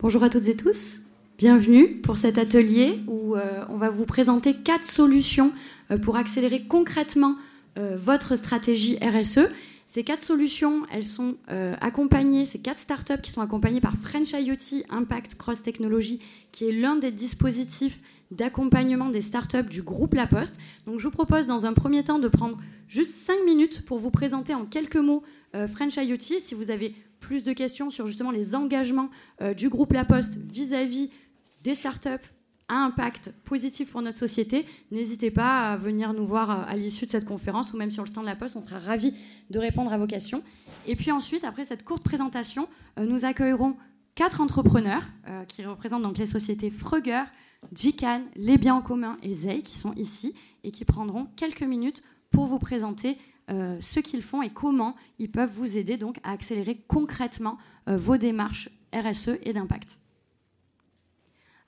Bonjour à toutes et tous. Bienvenue pour cet atelier où euh, on va vous présenter quatre solutions euh, pour accélérer concrètement euh, votre stratégie RSE. Ces quatre solutions, elles sont accompagnées, ces quatre startups qui sont accompagnées par French IoT Impact Cross Technology, qui est l'un des dispositifs d'accompagnement des startups du groupe La Poste. Donc je vous propose dans un premier temps de prendre juste cinq minutes pour vous présenter en quelques mots French IoT. Si vous avez plus de questions sur justement les engagements euh, du groupe La Poste vis-à-vis des startups à impact positif pour notre société, n'hésitez pas à venir nous voir euh, à l'issue de cette conférence ou même sur le stand de La Poste. On sera ravis de répondre à vos questions. Et puis ensuite, après cette courte présentation, euh, nous accueillerons quatre entrepreneurs qui représentent donc les sociétés Frugger, GCAN, Les Biens en commun et ZEI qui sont ici et qui prendront quelques minutes pour vous présenter euh, ce qu'ils font et comment ils peuvent vous aider donc à accélérer concrètement euh, vos démarches RSE et d'impact.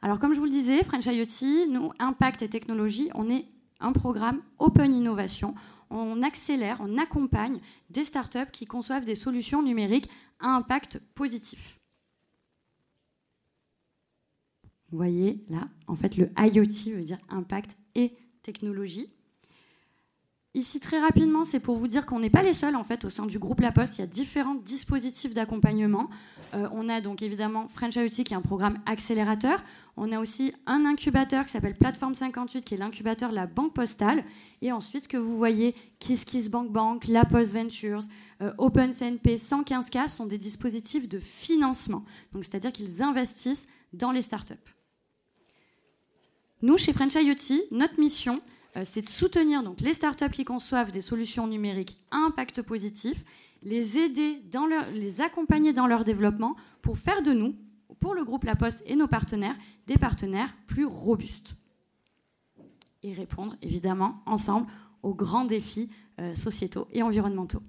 Alors comme je vous le disais, French IoT, nous, Impact et Technologie, on est un programme Open Innovation. On accélère, on accompagne des startups qui conçoivent des solutions numériques à impact positif. Vous voyez là, en fait, le IoT veut dire impact et technologie. Ici, très rapidement, c'est pour vous dire qu'on n'est pas les seuls, en fait, au sein du groupe La Poste. Il y a différents dispositifs d'accompagnement. Euh, on a donc évidemment French IoT, qui est un programme accélérateur. On a aussi un incubateur qui s'appelle Plateforme 58, qui est l'incubateur de la Banque Postale. Et ensuite, ce que vous voyez, KissKissBankBank, Bank Bank, La Post Ventures, euh, OpenCNP, 115K sont des dispositifs de financement. Donc, c'est-à-dire qu'ils investissent dans les startups. Nous, chez French IoT, notre mission, c'est de soutenir donc, les startups qui conçoivent des solutions numériques à impact positif, les aider, les accompagner dans leur développement pour faire de nous, pour le groupe La Poste et nos partenaires, des partenaires plus robustes. Et répondre évidemment ensemble aux grands défis euh, sociétaux et environnementaux.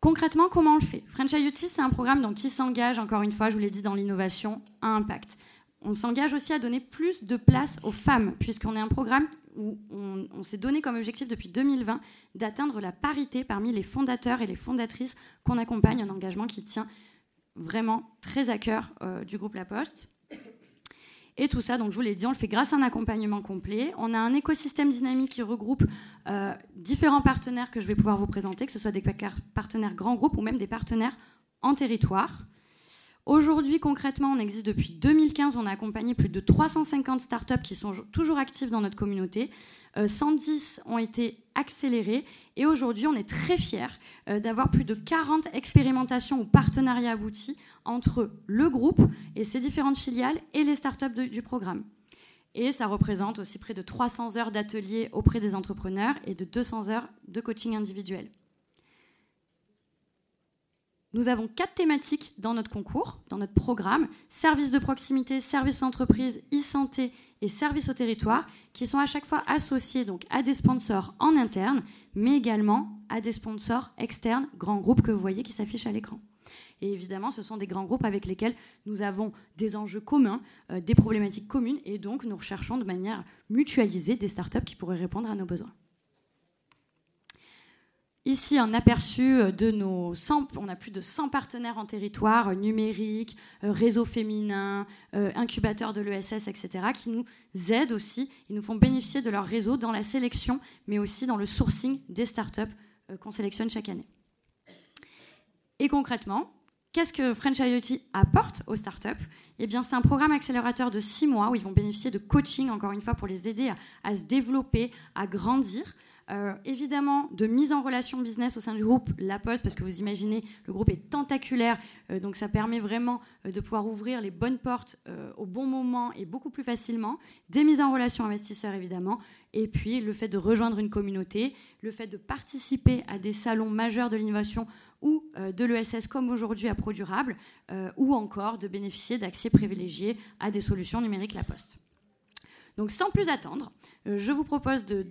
Concrètement, comment on le fait? French IoT, c'est un programme qui s'engage, encore une fois, je vous l'ai dit, dans l'innovation à impact. On s'engage aussi à donner plus de place aux femmes, puisqu'on est un programme où on, s'est donné comme objectif depuis 2020 d'atteindre la parité parmi les fondateurs et les fondatrices qu'on accompagne, un engagement qui tient vraiment très à cœur euh, du groupe La Poste. Et tout ça, donc je vous l'ai dit, on le fait grâce à un accompagnement complet. On a un écosystème dynamique qui regroupe euh, différents partenaires que je vais pouvoir vous présenter, que ce soit des partenaires grands groupes ou même des partenaires en territoire. Aujourd'hui, concrètement, on existe depuis 2015. On a accompagné plus de 350 startups qui sont toujours actives dans notre communauté. 110 euh, ont été accélérées. Et aujourd'hui, on est très fiers euh, d'avoir plus de 40 expérimentations ou partenariats aboutis entre le groupe et ses différentes filiales et les startups du programme. Et ça représente aussi près de 300 heures d'ateliers auprès des entrepreneurs et de 200 heures de coaching individuel. Nous avons quatre thématiques dans notre concours, dans notre programme services de proximité, services entreprises, e-santé et services au territoire, qui sont à chaque fois associés à des sponsors en interne, mais également à des sponsors externes, grands groupes que vous voyez qui s'affichent à l'écran. Et évidemment, ce sont des grands groupes avec lesquels nous avons des enjeux communs, euh, des problématiques communes, et donc nous recherchons de manière mutualisée des startups qui pourraient répondre à nos besoins. Ici, un aperçu euh, de nos 100, on a plus de 100 partenaires en territoire, euh, numérique, euh, réseau féminin, incubateur de l'ESS, etc., qui nous aident aussi, ils nous font bénéficier de leur réseau dans la sélection, mais aussi dans le sourcing des startups qu'on sélectionne chaque année. Et concrètement, qu'est-ce que French IoT apporte aux startups? Eh bien, c'est un programme accélérateur de six mois où ils vont bénéficier de coaching, encore une fois, pour les aider à se développer, à grandir. Euh, évidemment, de mise en relation business au sein du groupe La Poste, parce que vous imaginez, le groupe est tentaculaire, euh, donc ça permet vraiment euh, de pouvoir ouvrir les bonnes portes au bon moment et beaucoup plus facilement. Des mises en relation investisseurs, évidemment, et puis le fait de rejoindre une communauté, le fait de participer à des salons majeurs de l'innovation ou de l'ESS comme aujourd'hui à ProDurable, ou encore de bénéficier d'accès privilégié à des solutions numériques La Poste. Donc sans plus attendre, je vous propose de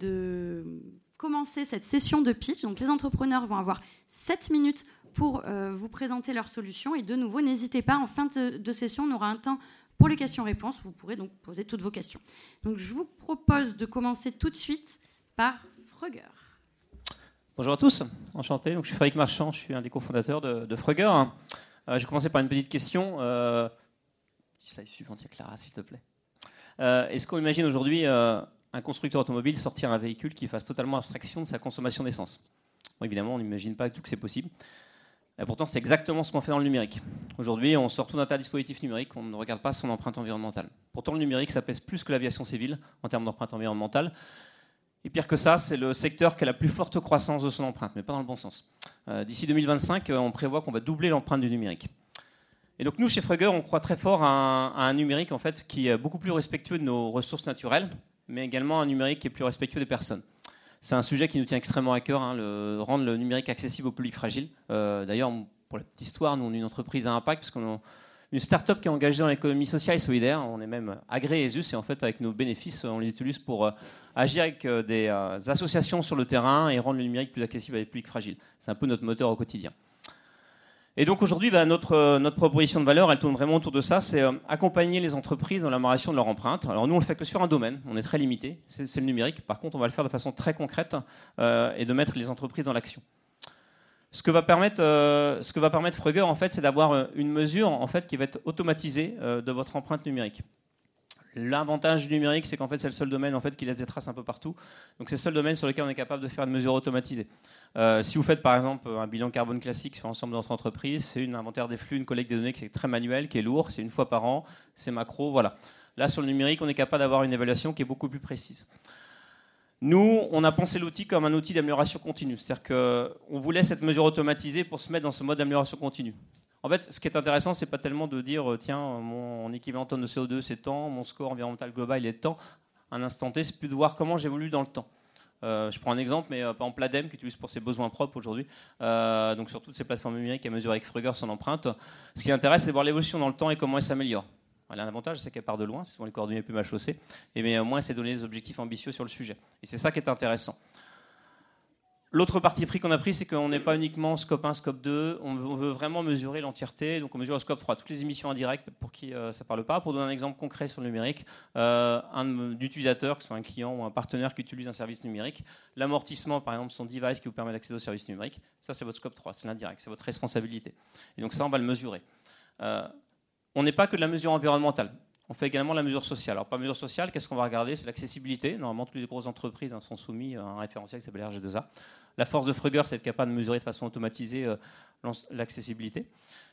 commencer cette session de pitch. Donc les entrepreneurs vont avoir 7 minutes pour euh, vous présenter leurs solutions. Et de nouveau, n'hésitez pas, en fin de, session, on aura un temps pour les questions-réponses. Vous pourrez donc poser toutes vos questions. Donc je vous propose de commencer tout de suite par Frugger. Bonjour à tous, enchanté. Donc, je suis Frédéric Marchand, je suis un des cofondateurs de, de je vais commencer par une petite question. slide suivante, Clara, s'il te plaît. Est-ce qu'on imagine aujourd'hui un constructeur automobile sortir un véhicule qui fasse totalement abstraction de sa consommation d'essence Évidemment, on n'imagine pas du tout que c'est possible. Et pourtant, c'est exactement ce qu'on fait dans le numérique. Aujourd'hui, on sort tout un tas de dispositifs numériques, on ne regarde pas son empreinte environnementale. Pourtant, le numérique, ça pèse plus que l'aviation civile en termes d'empreinte environnementale. Et pire que ça, c'est le secteur qui a la plus forte croissance de son empreinte, mais pas dans le bon sens. Euh, d'ici 2025, euh, on prévoit qu'on va doubler l'empreinte du numérique. Et donc nous, chez Frugger, on croit très fort à un, numérique en fait, qui est beaucoup plus respectueux de nos ressources naturelles, mais également un numérique qui est plus respectueux des personnes. C'est un sujet qui nous tient extrêmement à cœur, hein, rendre le numérique accessible au public fragile. Euh, d'ailleurs, pour la petite histoire, nous, on est une entreprise à impact, parce qu'on est une start-up qui est engagée dans l'économie sociale et solidaire. On est même agréé ESUS, et en fait, avec nos bénéfices, on les utilise pour euh, agir avec euh, des associations sur le terrain et rendre le numérique plus accessible à des publics fragiles. C'est un peu notre moteur au quotidien. Et donc aujourd'hui, bah, notre, euh, notre proposition de valeur, elle tourne vraiment autour de ça, c'est euh, accompagner les entreprises dans l'amélioration de leur empreinte. Alors nous, on le fait que sur un domaine, on est très limité, c'est le numérique. Par contre, on va le faire de façon très concrète euh, et de mettre les entreprises dans l'action. Ce que va permettre, permettre Frugger, en fait, c'est d'avoir une mesure en fait, qui va être automatisée de votre empreinte numérique. L'avantage du numérique, c'est qu'en fait, c'est le seul domaine en fait, qui laisse des traces un peu partout. Donc, c'est le seul domaine sur lequel on est capable de faire une mesure automatisée. Euh, si vous faites par exemple un bilan carbone classique sur l'ensemble de notre entreprise, c'est une inventaire des flux, une collecte des données qui est très manuelle, qui est lourde, c'est une fois par an, c'est macro, voilà. Là, sur le numérique, on est capable d'avoir une évaluation qui est beaucoup plus précise. Nous, on a pensé l'outil comme un outil d'amélioration continue. C'est-à-dire qu'on voulait cette mesure automatisée pour se mettre dans ce mode d'amélioration continue. En fait, ce qui est intéressant, c'est pas tellement de dire euh, tiens, mon équivalent tonne de CO2 c'est tant, mon score environnemental global il est tant. Un instant T, c'est plus de voir comment j'évolue dans le temps. Euh, je prends un exemple, mais euh, par exemple l'ADEME qui utilise pour ses besoins propres aujourd'hui, donc sur toutes ces plateformes numériques à mesure avec Frugger son empreinte. Ce qui intéresse, c'est de voir l'évolution dans le temps et comment elle s'améliore. Elle a un avantage, c'est qu'elle part de loin, c'est souvent les coordonnées plus mal chaussées, et mais au moins c'est donner des objectifs ambitieux sur le sujet. Et c'est ça qui est intéressant. L'autre parti pris qu'on a pris, c'est qu'on n'est pas uniquement scope 1, scope 2, on veut vraiment mesurer l'entièreté, donc on mesure le scope 3, toutes les émissions indirectes pour qui euh, ça ne parle pas. Pour donner un exemple concret sur le numérique, euh, un utilisateur, que ce soit un client ou un partenaire qui utilise un service numérique, l'amortissement par exemple son device qui vous permet d'accéder au service numérique, ça c'est votre scope 3, c'est l'indirect, c'est votre responsabilité. Et donc ça on va le mesurer. Euh, on n'est pas que de la mesure environnementale. On fait également la mesure sociale. Alors, pas mesure sociale, qu'est-ce qu'on va regarder? C'est l'accessibilité. Normalement, toutes les grosses entreprises hein, sont soumises à un référentiel qui s'appelle RG2A. La force de Frugger, c'est d'être capable de mesurer de façon automatisée euh, l'accessibilité.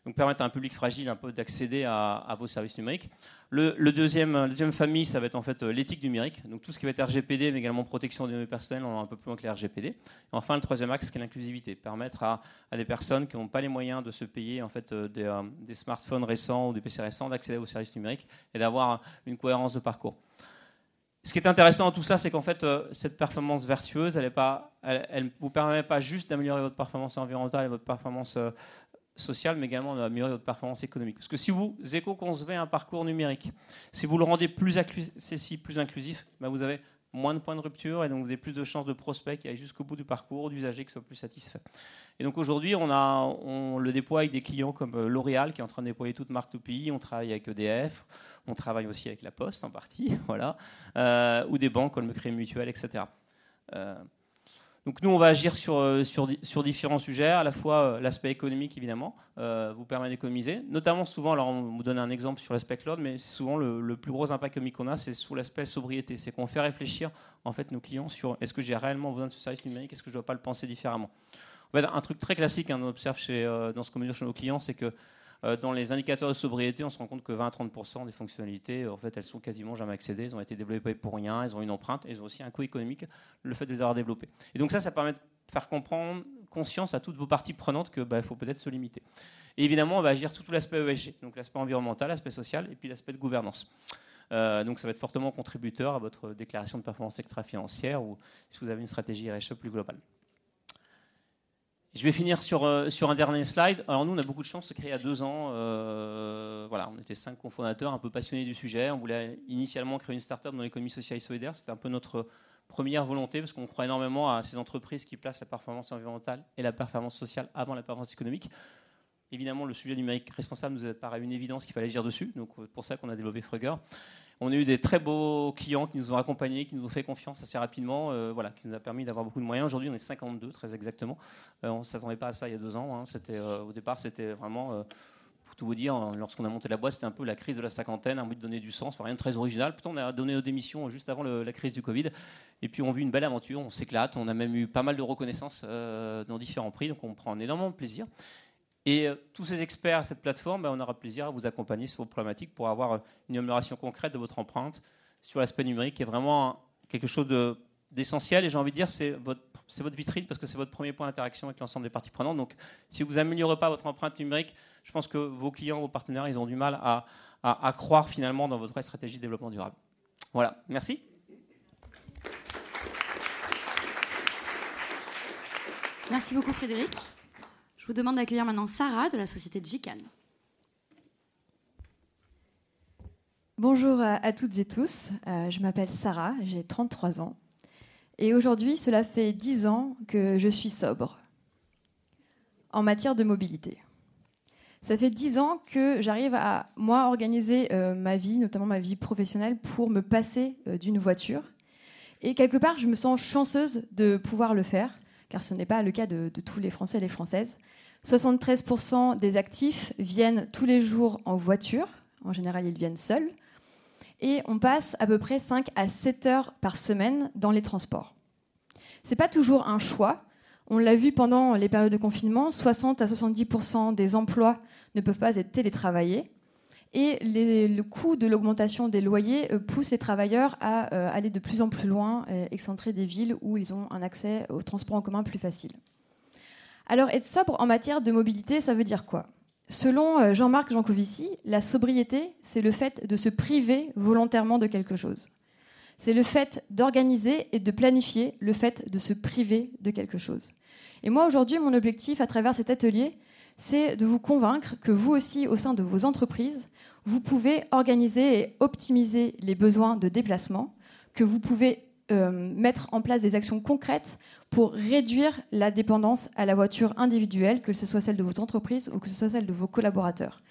Donc permettre à un public fragile un peu d'accéder à, vos services numériques. Le, deuxième, la deuxième famille, ça va être en fait euh, l'éthique numérique. Donc tout ce qui va être RGPD, mais également protection des données personnelles, on va un peu plus loin que les RGPD. Et enfin, le troisième axe, qui est l'inclusivité. Permettre à, des personnes qui n'ont pas les moyens de se payer en fait euh, des, des smartphones récents ou des PC récents d'accéder aux services numériques et d'avoir une cohérence de parcours. Ce qui est intéressant dans tout ça, c'est qu'en fait, euh, cette performance vertueuse, elle ne vous permet pas juste d'améliorer votre performance environnementale et votre performance euh, sociale, mais également d'améliorer votre performance économique. Parce que si vous éco-concevez un parcours numérique, si vous le rendez plus accessible, plus inclusif, ben vous avez moins de points de rupture et donc vous avez plus de chances de prospects qui aillent jusqu'au bout du parcours, d'usagers qui soient plus satisfaits. Et donc aujourd'hui, on, on le déploie avec des clients comme euh, L'Oréal qui est en train de déployer toute marque tout pays, on travaille avec EDF, on travaille aussi avec La Poste en partie, voilà, euh, ou des banques comme le Crédit Mutuel, etc. Donc nous, on va agir sur, euh, sur, sur différents sujets, à la fois euh, l'aspect économique, évidemment, euh, vous permet d'économiser, notamment souvent, alors on vous donne un exemple sur l'aspect cloud, mais souvent le, plus gros impact économique qu'on a, c'est sur l'aspect sobriété. C'est qu'on fait réfléchir en fait nos clients sur est-ce que j'ai réellement besoin de ce service numérique, est-ce que je ne dois pas le penser différemment. En un truc très classique, hein, on observe chez, dans ce qu'on chez nos clients, c'est que dans les indicateurs de sobriété, on se rend compte que 20 à 30% des fonctionnalités, euh, en fait, elles sont quasiment jamais accédées. Elles ont été développées pour rien. Elles ont une empreinte. Elles ont aussi un coût économique, le fait de les avoir développées. Et donc ça, ça permet de faire comprendre conscience à toutes vos parties prenantes qu'il bah, faut peut-être se limiter. Et évidemment, on va agir sur tout l'aspect ESG, donc l'aspect environnemental, l'aspect social et puis l'aspect de gouvernance. Euh, donc ça va être fortement contributeur à votre déclaration de performance extra-financière ou si vous avez une stratégie RSE plus globale. Je vais finir sur, euh, sur un dernier slide. Alors nous, on a beaucoup de chance, se créer a deux ans. Euh, voilà, on était cinq cofondateurs, un peu passionnés du sujet. On voulait initialement créer une start-up dans l'économie sociale et solidaire. C'était un peu notre première volonté parce qu'on croit énormément à ces entreprises qui placent la performance environnementale et la performance sociale avant la performance économique. Évidemment, le sujet numérique responsable nous paraît une évidence qu'il fallait agir dessus. Donc, c'est pour ça qu'on a développé Frugger. On a eu des très beaux clients qui nous ont accompagnés, qui nous ont fait confiance assez rapidement, euh, voilà, qui nous a permis d'avoir beaucoup de moyens. Aujourd'hui, on est 52, très exactement. Euh, on ne s'attendait pas à ça il y a deux ans. Hein. C'était, euh, au départ, c'était vraiment pour tout vous dire, lorsqu'on a monté la boîte, c'était un peu la crise de la cinquantaine, un but de donner du sens, rien de très original. Pourtant, on a donné nos démissions juste avant la crise du Covid. Et puis, on vit une belle aventure, on s'éclate. On a même eu pas mal de reconnaissance dans différents prix, donc on prend énormément de plaisir. Et euh, tous ces experts à cette plateforme, ben, on aura plaisir à vous accompagner sur vos problématiques pour avoir euh, une amélioration concrète de votre empreinte sur l'aspect numérique, qui est vraiment quelque chose d'essentiel. et j'ai envie de dire, c'est votre, vitrine parce que c'est votre premier point d'interaction avec l'ensemble des parties prenantes. Donc, si vous n'améliorez pas votre empreinte numérique, je pense que vos clients, vos partenaires, ils ont du mal à, à, croire finalement dans votre stratégie de développement durable. Voilà, merci. Merci beaucoup Frédéric. Je vous demande d'accueillir maintenant Sarah de la société GICAN. Bonjour à toutes et tous, euh, je m'appelle Sarah, j'ai 33 ans. Et aujourd'hui, cela fait 10 ans que je suis sobre en matière de mobilité. Ça fait 10 ans que j'arrive à, moi, organiser euh, ma vie, notamment ma vie professionnelle, pour me passer euh, d'une voiture. Et quelque part, je me sens chanceuse de pouvoir le faire, car ce n'est pas le cas de tous les Français et les Françaises. 73% des actifs viennent tous les jours en voiture. En général, ils viennent seuls. Et on passe à peu près 5 à 7 heures par semaine dans les transports. Ce n'est pas toujours un choix. On l'a vu pendant les périodes de confinement, 60 à 70% des emplois ne peuvent pas être télétravaillés. Et le coût de l'augmentation des loyers euh, pousse les travailleurs à euh, aller de plus en plus loin, euh, excentrés des villes où ils ont un accès au transport en commun plus facile. Alors être sobre en matière de mobilité, ça veut dire quoi? Selon euh, Jean-Marc Jancovici, la sobriété, c'est le fait de se priver volontairement de quelque chose. C'est le fait d'organiser et de planifier le fait de se priver de quelque chose. Et moi, aujourd'hui, mon objectif à travers cet atelier, c'est de vous convaincre que vous aussi, au sein de vos entreprises, vous pouvez organiser et optimiser les besoins de déplacement, que vous pouvez euh, mettre en place des actions concrètes pour réduire la dépendance à la voiture individuelle, que ce soit celle de votre entreprise ou que ce soit celle de vos collaborateurs.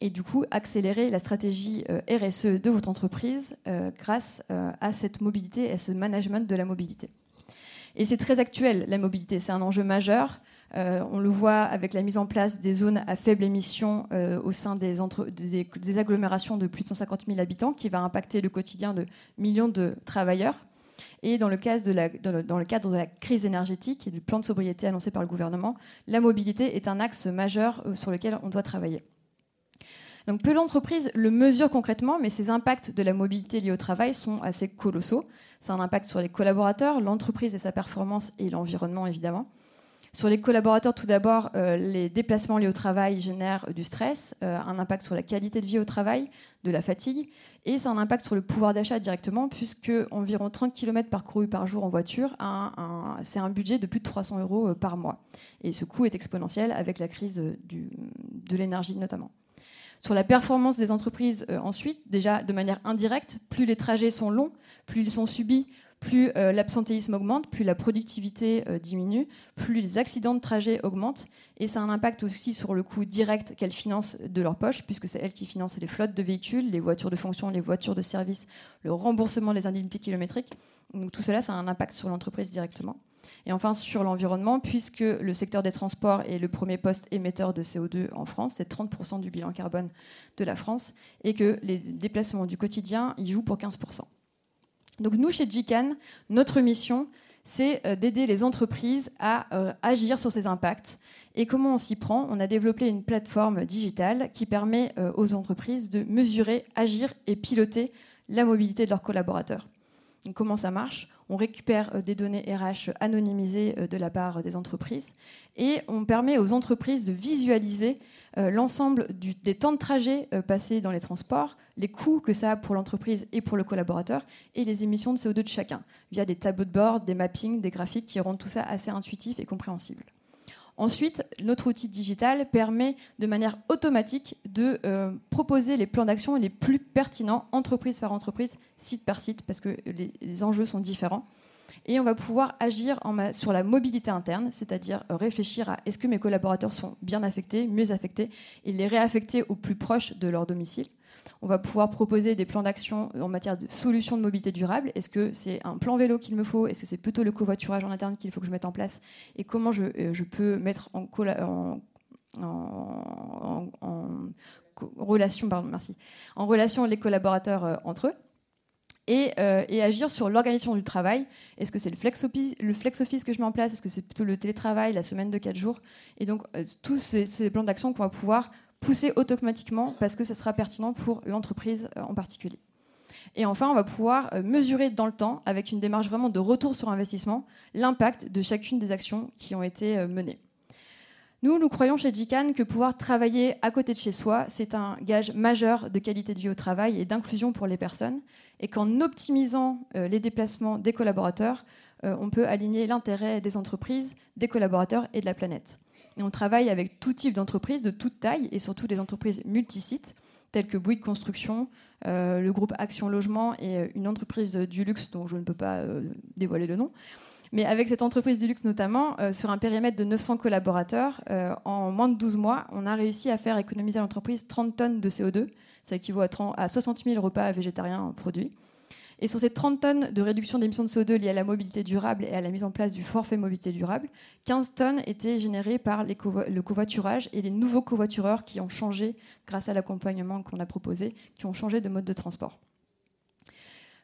Et du coup, accélérer la stratégie euh, RSE de votre entreprise euh, grâce à cette mobilité et à ce management de la mobilité. Et c'est très actuel, la mobilité, c'est un enjeu majeur. Euh, on le voit avec la mise en place des zones à faible émission euh, au sein des, agglomérations de plus de 150 000 habitants, qui va impacter le quotidien de millions de travailleurs. Et dans le, cadre de la, crise énergétique et du plan de sobriété annoncé par le gouvernement, la mobilité est un axe majeur euh, sur lequel on doit travailler. Donc peu d'entreprises le mesurent concrètement, mais ces impacts de la mobilité liée au travail sont assez colossaux. C'est un impact sur les collaborateurs, l'entreprise et sa performance et l'environnement évidemment. Sur les collaborateurs, tout d'abord, euh, les déplacements liés au travail génèrent du stress, euh, un impact sur la qualité de vie au travail, de la fatigue, et c'est un impact sur le pouvoir d'achat directement, puisque environ 30 km parcourus par jour en voiture, c'est un budget de plus de 300 euros euh, par mois. Et ce coût est exponentiel avec la crise de l'énergie notamment. Sur la performance des entreprises, ensuite, déjà de manière indirecte, plus les trajets sont longs, plus ils sont subis, plus euh, l'absentéisme augmente, plus la productivité euh, diminue, plus les accidents de trajet augmentent. Et ça a un impact aussi sur le coût direct qu'elles financent de leur poche, puisque c'est elles qui financent les flottes de véhicules, les voitures de fonction, les voitures de service, le remboursement des indemnités kilométriques. Donc tout cela, a un impact sur l'entreprise directement. Et enfin, sur l'environnement, puisque le secteur des transports est le premier poste émetteur de CO2 en France, c'est 30% du bilan carbone de la France, et que les déplacements du quotidien y jouent pour 15%. Donc nous, chez GICAN, notre mission, c'est euh, d'aider les entreprises à euh, agir sur ces impacts. Et comment on s'y prend? On a développé une plateforme digitale qui permet euh, aux entreprises de mesurer, agir et piloter la mobilité de leurs collaborateurs. comment ça marche? On récupère des données RH anonymisées de la part des entreprises et on permet aux entreprises de visualiser euh, l'ensemble des temps de trajet euh, passés dans les transports, les coûts que ça a pour l'entreprise et pour le collaborateur, et les émissions de CO2 de chacun, via des tableaux de bord, des mappings, des graphiques qui rendent tout ça assez intuitif et compréhensible. Ensuite, notre outil digital permet de manière automatique de euh, proposer les plans d'action les plus pertinents, entreprise par entreprise, site par site, parce que les enjeux sont différents. Et on va pouvoir agir sur la mobilité interne, c'est-à-dire euh, réfléchir à est-ce que mes collaborateurs sont bien affectés, mieux affectés, et les réaffecter au plus proche de leur domicile. On va pouvoir proposer des plans d'action en matière de solutions de mobilité durable. Est-ce que c'est un plan vélo qu'il me faut? Est-ce que c'est plutôt le covoiturage en interne qu'il faut que je mette en place? Et comment je, euh, peux mettre en, relation, pardon, merci, en relation les collaborateurs entre eux. Et, agir sur l'organisation du travail? Est-ce que c'est le flex, office, le flex office que je mets en place? Est-ce que c'est plutôt le télétravail, la semaine de 4 jours? Et donc, tous ces, ces, plans d'action qu'on va pouvoir pousser automatiquement parce que ce sera pertinent pour l'entreprise en particulier. Et enfin, on va pouvoir euh, mesurer dans le temps, avec une démarche vraiment de retour sur investissement, l'impact de chacune des actions qui ont été euh, menées. Nous, nous croyons chez GICAN que pouvoir travailler à côté de chez soi, c'est un gage majeur de qualité de vie au travail et d'inclusion pour les personnes, et qu'en optimisant euh, les déplacements des collaborateurs, on peut aligner l'intérêt des entreprises, des collaborateurs et de la planète. On travaille avec tout type d'entreprises, de toute taille, et surtout des entreprises multisites, telles que Bouygues Construction, euh, le groupe Action Logement et euh, une entreprise du luxe dont je ne peux pas euh, dévoiler le nom. Mais avec cette entreprise du luxe notamment, sur un périmètre de 900 collaborateurs, en moins de 12 mois, on a réussi à faire économiser à l'entreprise 30 tonnes de CO2. Ça équivaut à, 30, à 60 000 repas végétariens produits. Et sur ces 30 tonnes de réduction d'émissions de CO2 liées à la mobilité durable et à la mise en place du forfait mobilité durable, 15 tonnes étaient générées par le covoiturage et les nouveaux covoitureurs qui ont changé, grâce à l'accompagnement qu'on a proposé, qui ont changé de mode de transport.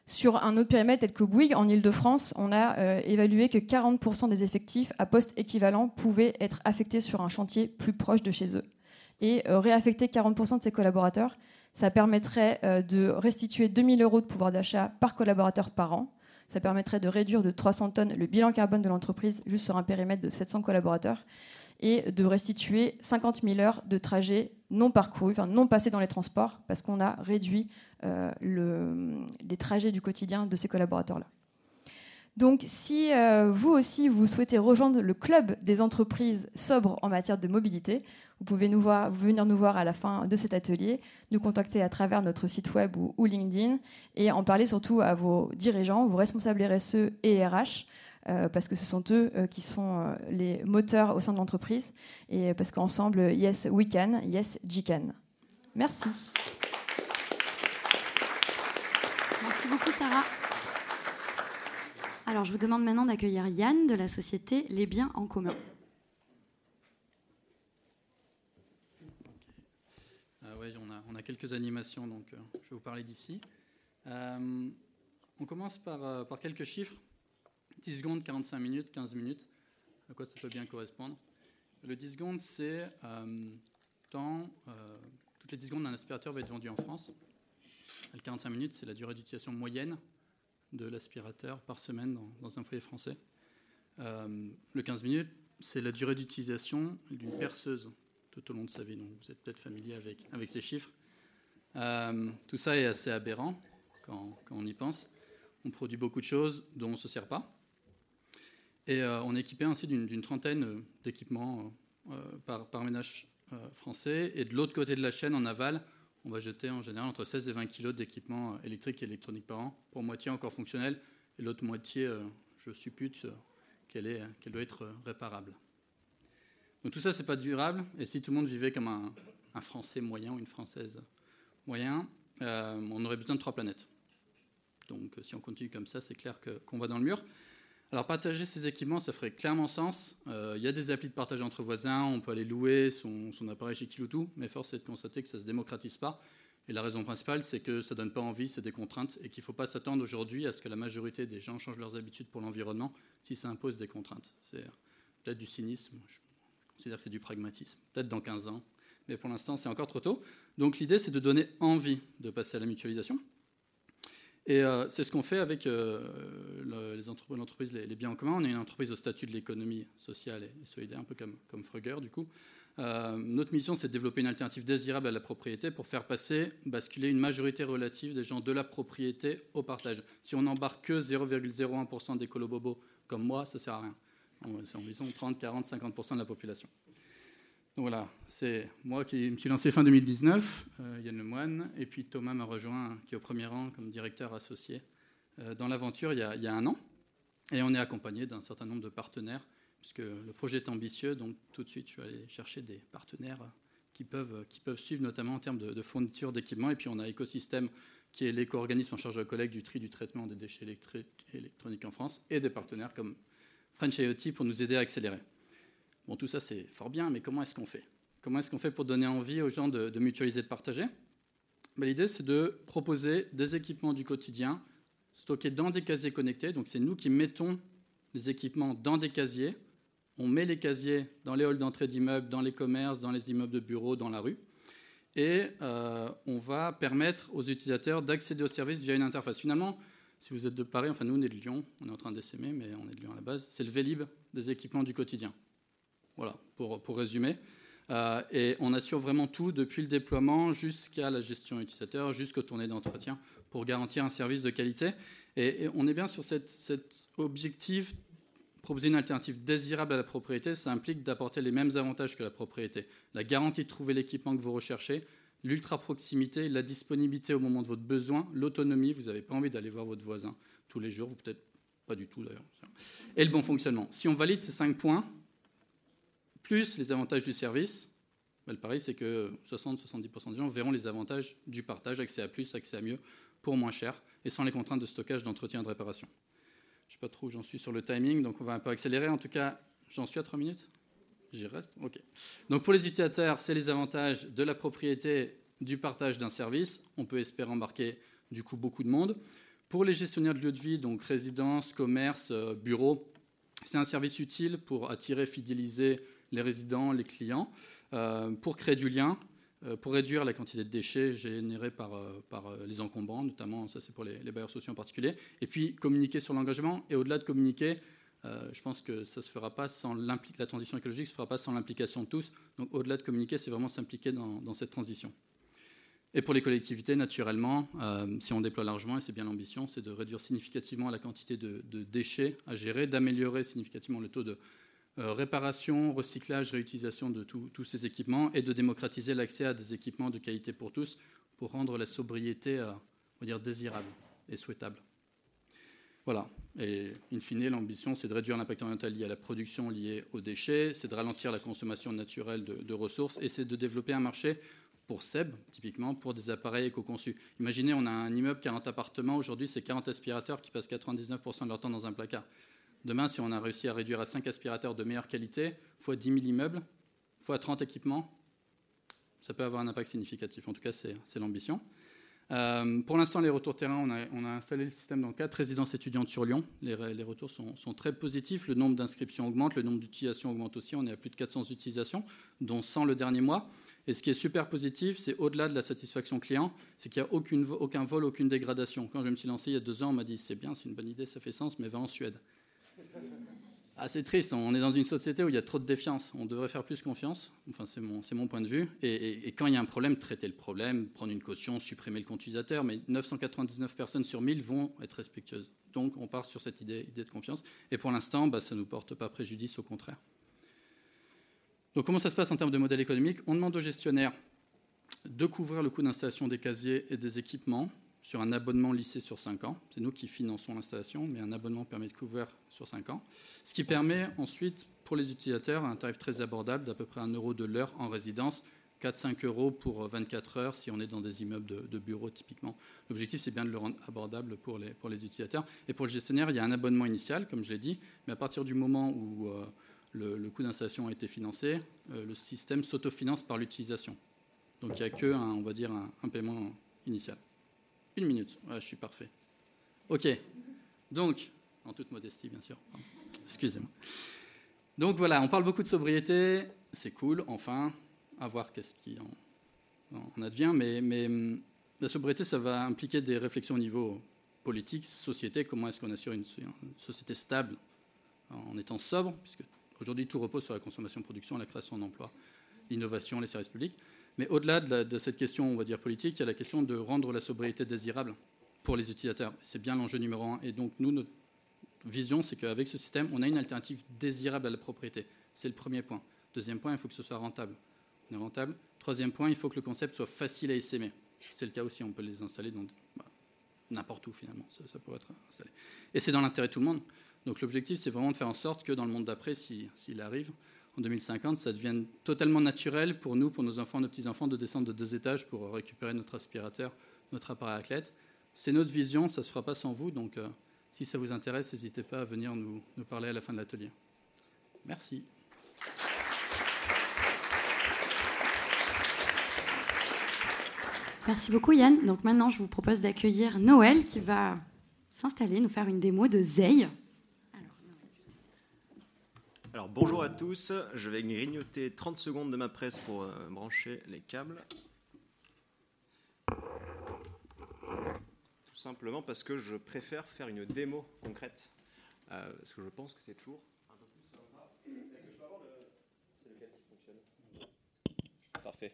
Sur un autre périmètre tel que Bouygues, en Ile-de-France, on a euh, évalué que 40% des effectifs à poste équivalent pouvaient être affectés sur un chantier plus proche de chez eux. Et euh, réaffecter 40% de ces collaborateurs, ça permettrait euh, de restituer 2000 euros de pouvoir d'achat par collaborateur par an. Ça permettrait de réduire de 300 tonnes le bilan carbone de l'entreprise juste sur un périmètre de 700 collaborateurs et de restituer 50 000 heures de trajets non parcourus, enfin non passés dans les transports, parce qu'on a réduit euh, les trajets du quotidien de ces collaborateurs-là. Donc si euh, vous aussi vous souhaitez rejoindre le club des entreprises sobres en matière de mobilité, vous pouvez nous voir, venir nous voir à la fin de cet atelier, nous contacter à travers notre site web ou, LinkedIn et en parler surtout à vos dirigeants, vos responsables RSE et RH. Euh, parce que ce sont eux euh, qui sont euh, les moteurs au sein de l'entreprise et parce qu'ensemble, yes, we can, yes, G can. Merci. Merci beaucoup, Sarah. Alors, je vous demande maintenant d'accueillir Yann de la société Les Biens en commun. Quelques animations, donc euh, je vais vous parler d'ici. Euh, on commence par, euh, quelques chiffres. 10 secondes, 45 minutes, 15 minutes. À quoi ça peut bien correspondre? Le 10 secondes, c'est tant toutes les 10 secondes, un aspirateur va être vendu en France. Le 45 minutes, c'est la durée d'utilisation moyenne de l'aspirateur par semaine dans, dans, un foyer français. le 15 minutes, c'est la durée d'utilisation d'une perceuse tout au long de sa vie. Donc vous êtes peut-être familier avec, avec ces chiffres. Euh, tout ça est assez aberrant quand, on y pense. On produit beaucoup de choses dont on ne se sert pas. Et euh, on est équipé ainsi d'une trentaine d'équipements euh, par, ménage français. Et de l'autre côté de la chaîne, en aval, on va jeter en général entre 16 et 20 kilos d'équipements électriques et électroniques par an, pour moitié encore fonctionnels, et l'autre moitié, je suppute qu'elle doit être réparable. Donc tout ça, c'est pas durable. Et si tout le monde vivait comme un, un Français moyen ou une Française moyen, euh, on aurait besoin de trois planètes. Donc si on continue comme ça, c'est clair qu'on va dans le mur. Alors partager ces équipements, ça ferait clairement sens. Euh, il y a des applis de partage entre voisins, on peut aller louer son, appareil chez Kiloutou, mais force est de constater que ça ne se démocratise pas. Et la raison principale, c'est que ça ne donne pas envie, c'est des contraintes, et qu'il ne faut pas s'attendre aujourd'hui à ce que la majorité des gens changent leurs habitudes pour l'environnement si ça impose des contraintes. C'est peut-être du cynisme, je considère que c'est du pragmatisme. Peut-être dans 15 ans, mais pour l'instant, c'est encore trop tôt. Donc l'idée, c'est de donner envie de passer à la mutualisation. Et euh, c'est ce qu'on fait avec euh, les entreprises, les, biens en commun. On est une entreprise au statut de l'économie sociale et, solidaire, un peu comme, comme Fruger, du coup. Euh, notre mission, c'est de développer une alternative désirable à la propriété pour faire passer, basculer une majorité relative des gens de la propriété au partage. Si on n'embarque que 0,01% des colobobos comme moi, ça ne sert à rien. C'est environ 30, 40, 50% de la population. Voilà, c'est moi qui me suis lancé fin 2019, euh, Yann Lemoine, et puis Thomas m'a rejoint, qui est au premier rang comme directeur associé euh, dans l'aventure il, y a un an. Et on est accompagné d'un certain nombre de partenaires, puisque le projet est ambitieux, donc tout de suite je suis allé chercher des partenaires qui peuvent, suivre notamment en termes de, fourniture d'équipements. Et puis on a Écosystème, qui est l'éco-organisme en charge de collecte du tri du traitement des déchets électriques et électroniques en France, et des partenaires comme French IoT pour nous aider à accélérer. Bon, tout ça, c'est fort bien, mais comment est-ce qu'on fait? Comment est-ce qu'on fait pour donner envie aux gens de, mutualiser, de partager? Ben, L'idée, c'est de proposer des équipements du quotidien stockés dans des casiers connectés. Donc, c'est nous qui mettons les équipements dans des casiers. On met les casiers dans les halls d'entrée d'immeubles, dans les commerces, dans les immeubles de bureaux, dans la rue. Et euh, on va permettre aux utilisateurs d'accéder au service via une interface. Finalement, si vous êtes de Paris, enfin nous on est de Lyon, on est en train d'essaimer, mais on est de Lyon à la base, c'est le Vélib des équipements du quotidien. Voilà, pour, pour résumer. Euh, et on assure vraiment tout depuis le déploiement jusqu'à la gestion utilisateur, jusqu'aux tournées d'entretien pour garantir un service de qualité. Et, on est bien sur cet objectif proposer une alternative désirable à la propriété, ça implique d'apporter les mêmes avantages que la propriété. La garantie de trouver l'équipement que vous recherchez, l'ultra proximité, la disponibilité au moment de votre besoin, l'autonomie, vous n'avez pas envie d'aller voir votre voisin tous les jours, ou peut-être pas du tout d'ailleurs, et le bon fonctionnement. Si on valide ces cinq points, plus les avantages du service, ben, le pari c'est que 60-70% des gens verront les avantages du partage, accès à plus, accès à mieux, pour moins cher, et sans les contraintes de stockage, d'entretien et de réparation. Je ne sais pas trop où j'en suis sur le timing, donc on va un peu accélérer. En tout cas, j'en suis à 3 minutes J'y reste? Ok. Donc pour les utilisateurs, c'est les avantages de la propriété du partage d'un service. On peut espérer embarquer beaucoup de monde. Pour les gestionnaires de lieux de vie, donc résidence, commerce, euh, bureau, c'est un service utile pour attirer, fidéliser les résidents, les clients, euh, pour créer du lien, euh, pour réduire la quantité de déchets générés par, euh, les encombrants, notamment, ça c'est pour les, bailleurs sociaux en particulier, et puis communiquer sur l'engagement, et au-delà de communiquer, je pense que ça se fera pas sans la transition écologique ne se fera pas sans l'implication de tous. Donc au-delà de communiquer, c'est vraiment s'impliquer dans, cette transition. Et pour les collectivités, naturellement, si on déploie largement, et c'est bien l'ambition, c'est de réduire significativement la quantité de, déchets à gérer, d'améliorer significativement le taux de, réparation, recyclage, réutilisation de tous ces équipements et de démocratiser l'accès à des équipements de qualité pour tous pour rendre la sobriété euh, on dire, désirable et souhaitable. Voilà. Et in fine, l'ambition, c'est de réduire l'impact environnemental lié à la production liée aux déchets, c'est de ralentir la consommation naturelle de, de ressources et c'est de développer un marché pour SEB, typiquement, pour des appareils éco-conçus. Imaginez, on a un immeuble, 40 appartements, aujourd'hui c'est 40 aspirateurs qui passent 99% de leur temps dans un placard. Demain, si on a réussi à réduire à 5 aspirateurs de meilleure qualité, fois 10 000 immeubles, fois 30 équipements, ça peut avoir un impact significatif. En tout cas, c'est l'ambition. Euh, pour l'instant, les retours terrain, on a, installé le système dans quatre résidences étudiantes sur Lyon. Les, retours sont, très positifs. Le nombre d'inscriptions augmente, le nombre d'utilisations augmente aussi. On est à plus de 400 utilisations, dont 100 le dernier mois. Et ce qui est super positif, c'est au-delà de la satisfaction client, c'est qu'il n'y a aucun vol, aucune dégradation. Quand je me suis lancé il y a deux ans, on m'a dit c'est bien, c'est une bonne idée, ça fait sens, mais va en Suède. Ah, c'est triste, on est dans une société où il y a trop de défiance. On devrait faire plus confiance, c'est mon, point de vue. Et, quand il y a un problème, traiter le problème, prendre une caution, supprimer le compte utilisateur. Mais 999 personnes sur 1000 vont être respectueuses. Donc on part sur cette idée, idée de confiance. Et pour l'instant, bah, ça ne nous porte pas préjudice, au contraire. Donc comment ça se passe en termes de modèle économique? On demande aux gestionnaires de couvrir le coût d'installation des casiers et des équipements sur un abonnement lycée sur 5 ans. C'est nous qui finançons l'installation, mais un abonnement permet de couvrir sur 5 ans. Ce qui permet ensuite, pour les utilisateurs, un tarif très abordable d'à peu près 1 euro de l'heure en résidence, 4-5 euros pour 24 heures si on est dans des immeubles de, bureaux typiquement. L'objectif, c'est bien de le rendre abordable pour les, pour les utilisateurs. Et pour le gestionnaire, il y a un abonnement initial, comme je l'ai dit, mais à partir du moment où euh, le, coût d'installation a été financé, euh, le système s'autofinance par l'utilisation. Donc il n'y a que, on va dire, un paiement initial. Une minute. je suis parfait. OK. Donc, en toute modestie, bien sûr. Excusez-moi. Donc voilà, on parle beaucoup de sobriété. C'est cool, enfin, à voir qu'est-ce qui en, advient. Mais, hum, la sobriété, ça va impliquer des réflexions au niveau politique, société. Comment est-ce qu'on assure une, société stable en étant sobre? Puisque aujourd'hui, tout repose sur la consommation-production, la création d'emplois, l'innovation, les services publics. Mais au-delà de, cette question, on va dire politique, il y a la question de rendre la sobriété désirable pour les utilisateurs. C'est bien l'enjeu numéro un. Et donc, nous, notre vision, c'est qu'avec ce système, on a une alternative désirable à la propriété. C'est le premier point. Deuxième point, il faut que ce soit rentable. On est rentable. Troisième point, il faut que le concept soit facile à essaimer. C'est le cas aussi, on peut les installer dans bah, n'importe où finalement, ça, peut être installé. Et c'est dans l'intérêt de tout le monde. Donc l'objectif, c'est vraiment de faire en sorte que dans le monde d'après, s'il arrive, en 2050, ça devienne totalement naturel pour nous, pour nos enfants, nos petits-enfants, de descendre de deux étages pour récupérer notre aspirateur, notre appareil à. C'est notre vision, ça ne se fera pas sans vous, donc euh, si ça vous intéresse, n'hésitez pas à venir nous, nous parler à la fin de l'atelier. Merci. Merci beaucoup Yann. Donc maintenant, je vous propose d'accueillir Noël qui va s'installer, nous faire une démo de Zeille. Alors bonjour à tous, je vais grignoter 30 secondes de ma presse pour euh, brancher les câbles. Tout simplement parce que je préfère faire une démo concrète, euh, parce que je pense que c'est toujours. Est-ce que je peux avoir le... C'est qui fonctionne? Parfait,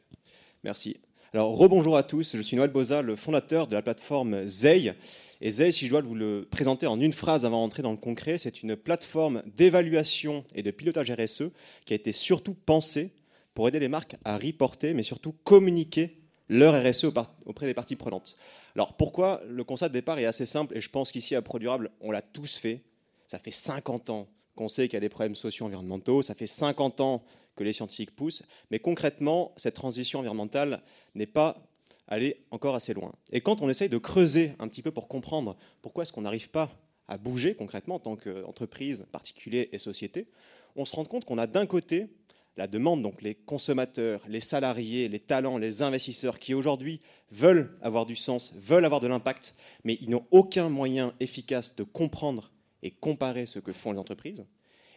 merci. Alors, rebonjour à tous, je suis Noël Boza, le fondateur de la plateforme Zei. Et Zei, si je dois vous le présenter en une phrase avant d'entrer dans le concret, c'est une plateforme d'évaluation et de pilotage RSE qui a été surtout pensée pour aider les marques à reporter, mais surtout communiquer leur RSE auprès des parties prenantes. Alors pourquoi Le constat de départ est assez simple et je pense qu'ici à Produrable, on l'a tous fait. Ça fait 50 ans qu'on sait qu'il y a des problèmes sociaux environnementaux, ça fait 50 ans que les scientifiques poussent, mais concrètement, cette transition environnementale n'est pas allée encore assez loin. Et quand on essaye de creuser un petit peu pour comprendre pourquoi est-ce qu'on n'arrive pas à bouger concrètement en tant qu'entreprise, particulier et société, on se rend compte qu'on a d'un côté la demande, donc les consommateurs, les salariés, les talents, les investisseurs qui aujourd'hui veulent avoir du sens, veulent avoir de l'impact, mais ils n'ont aucun moyen efficace de comprendre et comparer ce que font les entreprises.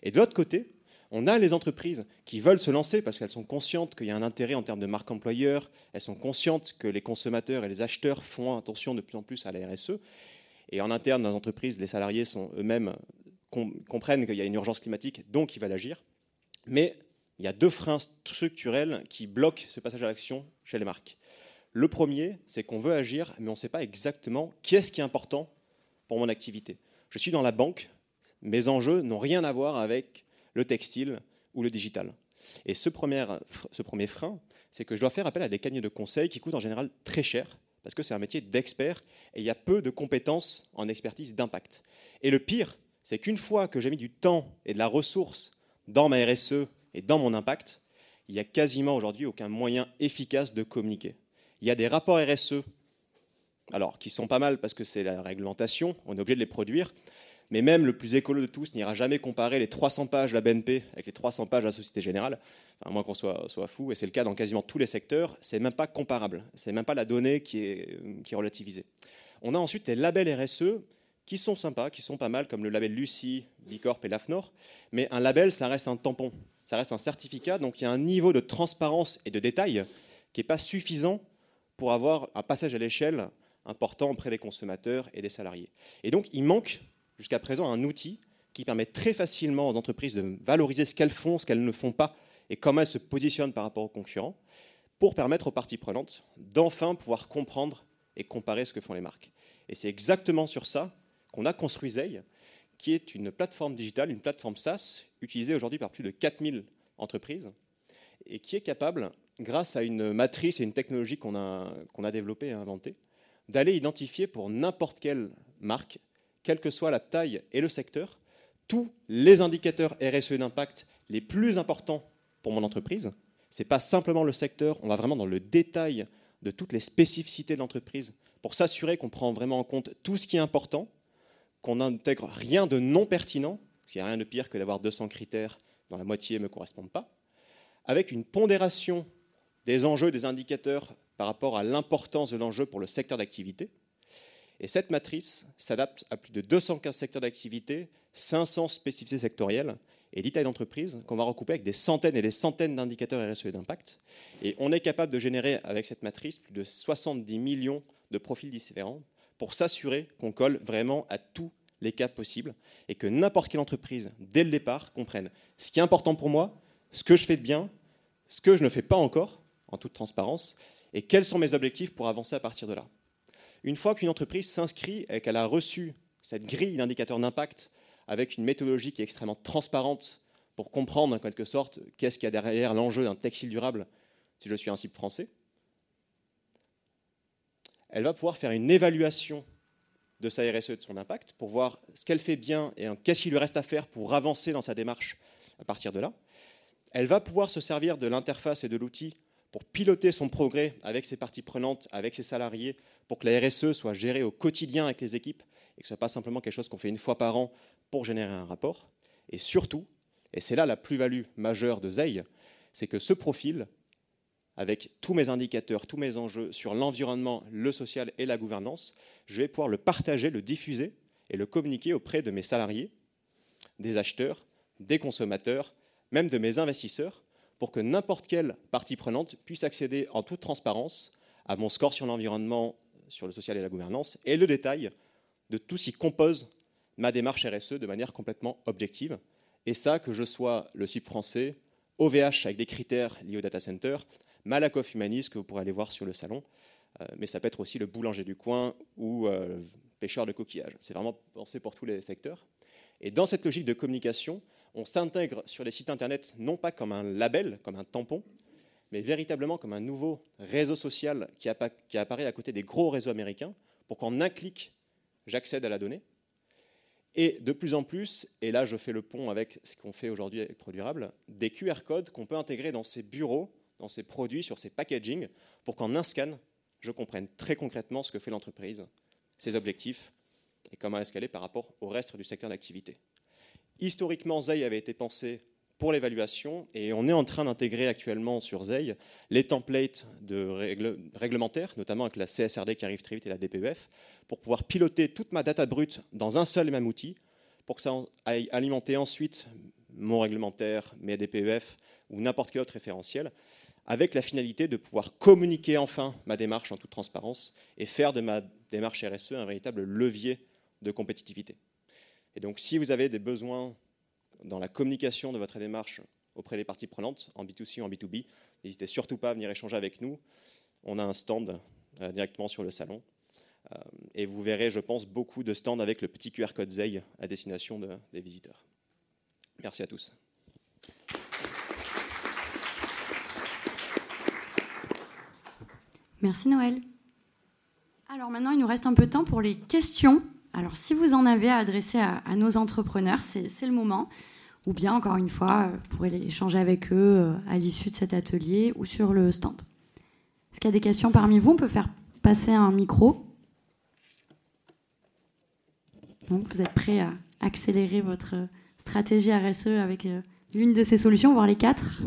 Et de l'autre côté, on a les entreprises qui veulent se lancer parce qu'elles sont conscientes qu'il y a un intérêt en termes de marque employeur, elles sont conscientes que les consommateurs et les acheteurs font attention de plus en plus à la RSE. Et en interne, dans les entreprises, les salariés sont eux-mêmes comprennent qu'il y a une urgence climatique, donc ils veulent agir. Mais il y a deux freins structurels qui bloquent ce passage à l'action chez les marques. Le premier, c'est qu'on veut agir, mais on ne sait pas exactement qu'est-ce qui est important pour mon activité. Je suis dans la banque, mes enjeux n'ont rien à voir avec le textile ou le digital. Et ce premier, ce premier frein, c'est que je dois faire appel à des cabinets de conseil qui coûtent en général très cher, parce que c'est un métier d'expert et il y a peu de compétences en expertise d'impact. Et le pire, c'est qu'une fois que j'ai mis du temps et de la ressource dans ma RSE et dans mon impact, il n'y a quasiment aujourd'hui aucun moyen efficace de communiquer. Il y a des rapports RSE, alors qui sont pas mal parce que c'est la réglementation, on est obligé de les produire, mais même le plus écolo de tous n'ira jamais comparer les 300 pages de la BNP avec les 300 pages de la Société Générale, à moins qu'on soit, fou, et c'est le cas dans quasiment tous les secteurs, c'est même pas comparable, c'est même pas la donnée qui est, qui est relativisée. On a ensuite les labels RSE qui sont sympas, qui sont pas mal, comme le label Lucie, Bicorp et l'AFNOR, mais un label, ça reste un tampon, ça reste un certificat, donc il y a un niveau de transparence et de détail qui n'est pas suffisant pour avoir un passage à l'échelle important auprès des consommateurs et des salariés. Et donc il manque jusqu'à présent un outil qui permet très facilement aux entreprises de valoriser ce qu'elles font, ce qu'elles ne font pas et comment elles se positionnent par rapport aux concurrents pour permettre aux parties prenantes d'enfin pouvoir comprendre et comparer ce que font les marques. Et c'est exactement sur ça qu'on a construit Zei, qui est une plateforme digitale, une plateforme SaaS, utilisée aujourd'hui par plus de 4000 entreprises, et qui est capable, grâce à une matrice et une technologie qu'on a, qu'on a développée et inventée, d'aller identifier pour n'importe quelle marque quelle que soit la taille et le secteur, tous les indicateurs RSE d'impact les plus importants pour mon entreprise. Ce n'est pas simplement le secteur, on va vraiment dans le détail de toutes les spécificités de l'entreprise pour s'assurer qu'on prend vraiment en compte tout ce qui est important, qu'on n'intègre rien de non pertinent, parce qu'il n'y a rien de pire que d'avoir 200 critères dont la moitié ne me correspondent pas, avec une pondération des enjeux, des indicateurs par rapport à l'importance de l'enjeu pour le secteur d'activité, et cette matrice s'adapte à plus de 215 secteurs d'activité, 500 spécificités sectorielles et 10 tailles d'entreprise qu'on va recouper avec des centaines et des centaines d'indicateurs RSE d'impact. Et on est capable de générer avec cette matrice plus de 70 millions de profils différents pour s'assurer qu'on colle vraiment à tous les cas possibles et que n'importe quelle entreprise, dès le départ, comprenne ce qui est important pour moi, ce que je fais de bien, ce que je ne fais pas encore, en toute transparence, et quels sont mes objectifs pour avancer à partir de là. Une fois qu'une entreprise s'inscrit et qu'elle a reçu cette grille d'indicateurs d'impact avec une méthodologie qui est extrêmement transparente pour comprendre en quelque sorte qu'est-ce qu'il y a derrière l'enjeu d'un textile durable, si je suis un cible français, elle va pouvoir faire une évaluation de sa RSE et de son impact pour voir ce qu'elle fait bien et qu'est-ce qu'il lui reste à faire pour avancer dans sa démarche à partir de là. Elle va pouvoir se servir de l'interface et de l'outil pour piloter son progrès avec ses parties prenantes, avec ses salariés, pour que la RSE soit gérée au quotidien avec les équipes et que ce soit pas simplement quelque chose qu'on fait une fois par an pour générer un rapport. Et surtout, et c'est là la plus-value majeure de Zei, c'est que ce profil, avec tous mes indicateurs, tous mes enjeux sur l'environnement, le social et la gouvernance, je vais pouvoir le partager, le diffuser et le communiquer auprès de mes salariés, des acheteurs, des consommateurs, même de mes investisseurs, pour que n'importe quelle partie prenante puisse accéder en toute transparence à mon score sur l'environnement, sur le social et la gouvernance, et le détail de tout ce qui compose ma démarche RSE de manière complètement objective. Et ça, que je sois le site français, OVH avec des critères liés au data center, Malakoff Humanis, que vous pourrez aller voir sur le salon, euh, mais ça peut être aussi le boulanger du coin ou euh, pêcheur de coquillages. C'est vraiment pensé pour tous les secteurs. Et dans cette logique de communication, on s'intègre sur les sites Internet non pas comme un label, comme un tampon, mais véritablement comme un nouveau réseau social qui, apparaît à côté des gros réseaux américains, pour qu'en un clic, j'accède à la donnée. Et de plus en plus, et là je fais le pont avec ce qu'on fait aujourd'hui avec Produrable, des QR codes qu'on peut intégrer dans ces bureaux, dans ces produits, sur ces packaging, pour qu'en un scan, je comprenne très concrètement ce que fait l'entreprise, ses objectifs et comment escaler par rapport au reste du secteur d'activité. Historiquement, ZEI avait été pensé pour l'évaluation et on est en train d'intégrer actuellement sur ZEI les templates de réglementaires, notamment avec la CSRD qui arrive très vite et la DPEF, pour pouvoir piloter toute ma data brute dans un seul et même outil, pour que ça aille alimenter ensuite mon réglementaire, mes DPEF ou n'importe quel autre référentiel, avec la finalité de pouvoir communiquer enfin ma démarche en toute transparence et faire de ma démarche RSE un véritable levier de compétitivité. Et donc si vous avez des besoins dans la communication de votre démarche auprès des parties prenantes, en B2C ou en B2B, n'hésitez surtout pas à venir échanger avec nous. On a un stand euh, directement sur le salon. Euh, et vous verrez, je pense, beaucoup de stands avec le petit QR code ZEI à destination des visiteurs. Merci à tous. Merci Noël. Alors maintenant, il nous reste un peu de temps pour les questions. Alors si vous en avez à adresser à, nos entrepreneurs, c'est le moment. Ou bien, encore une fois, vous pourrez échanger avec eux euh, à l'issue de cet atelier ou sur le stand. Est-ce qu'il y a des questions parmi vous? On peut faire passer un micro. Donc, vous êtes prêts à accélérer votre stratégie RSE avec euh, l'une de ces solutions, voire les quatre?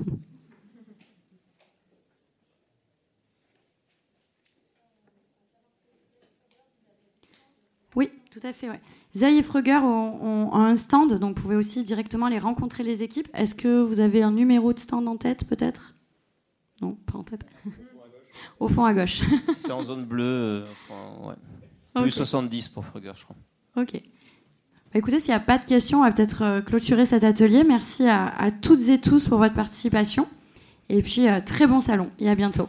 Tout à fait. Ouais. Zay et Fruger ont, un stand, donc vous pouvez aussi directement les rencontrer les équipes. Est-ce que vous avez un numéro de stand en tête, peut-être? Non, pas en tête. Au fond à gauche. C'est en zone bleue, euh, enfin, ouais. Plus 70 pour Fruger, je crois. Ok. Bah, écoutez, s'il n'y a pas de questions, on va peut-être euh, clôturer cet atelier. Merci à, toutes et tous pour votre participation. Et puis, euh, très bon salon et à bientôt.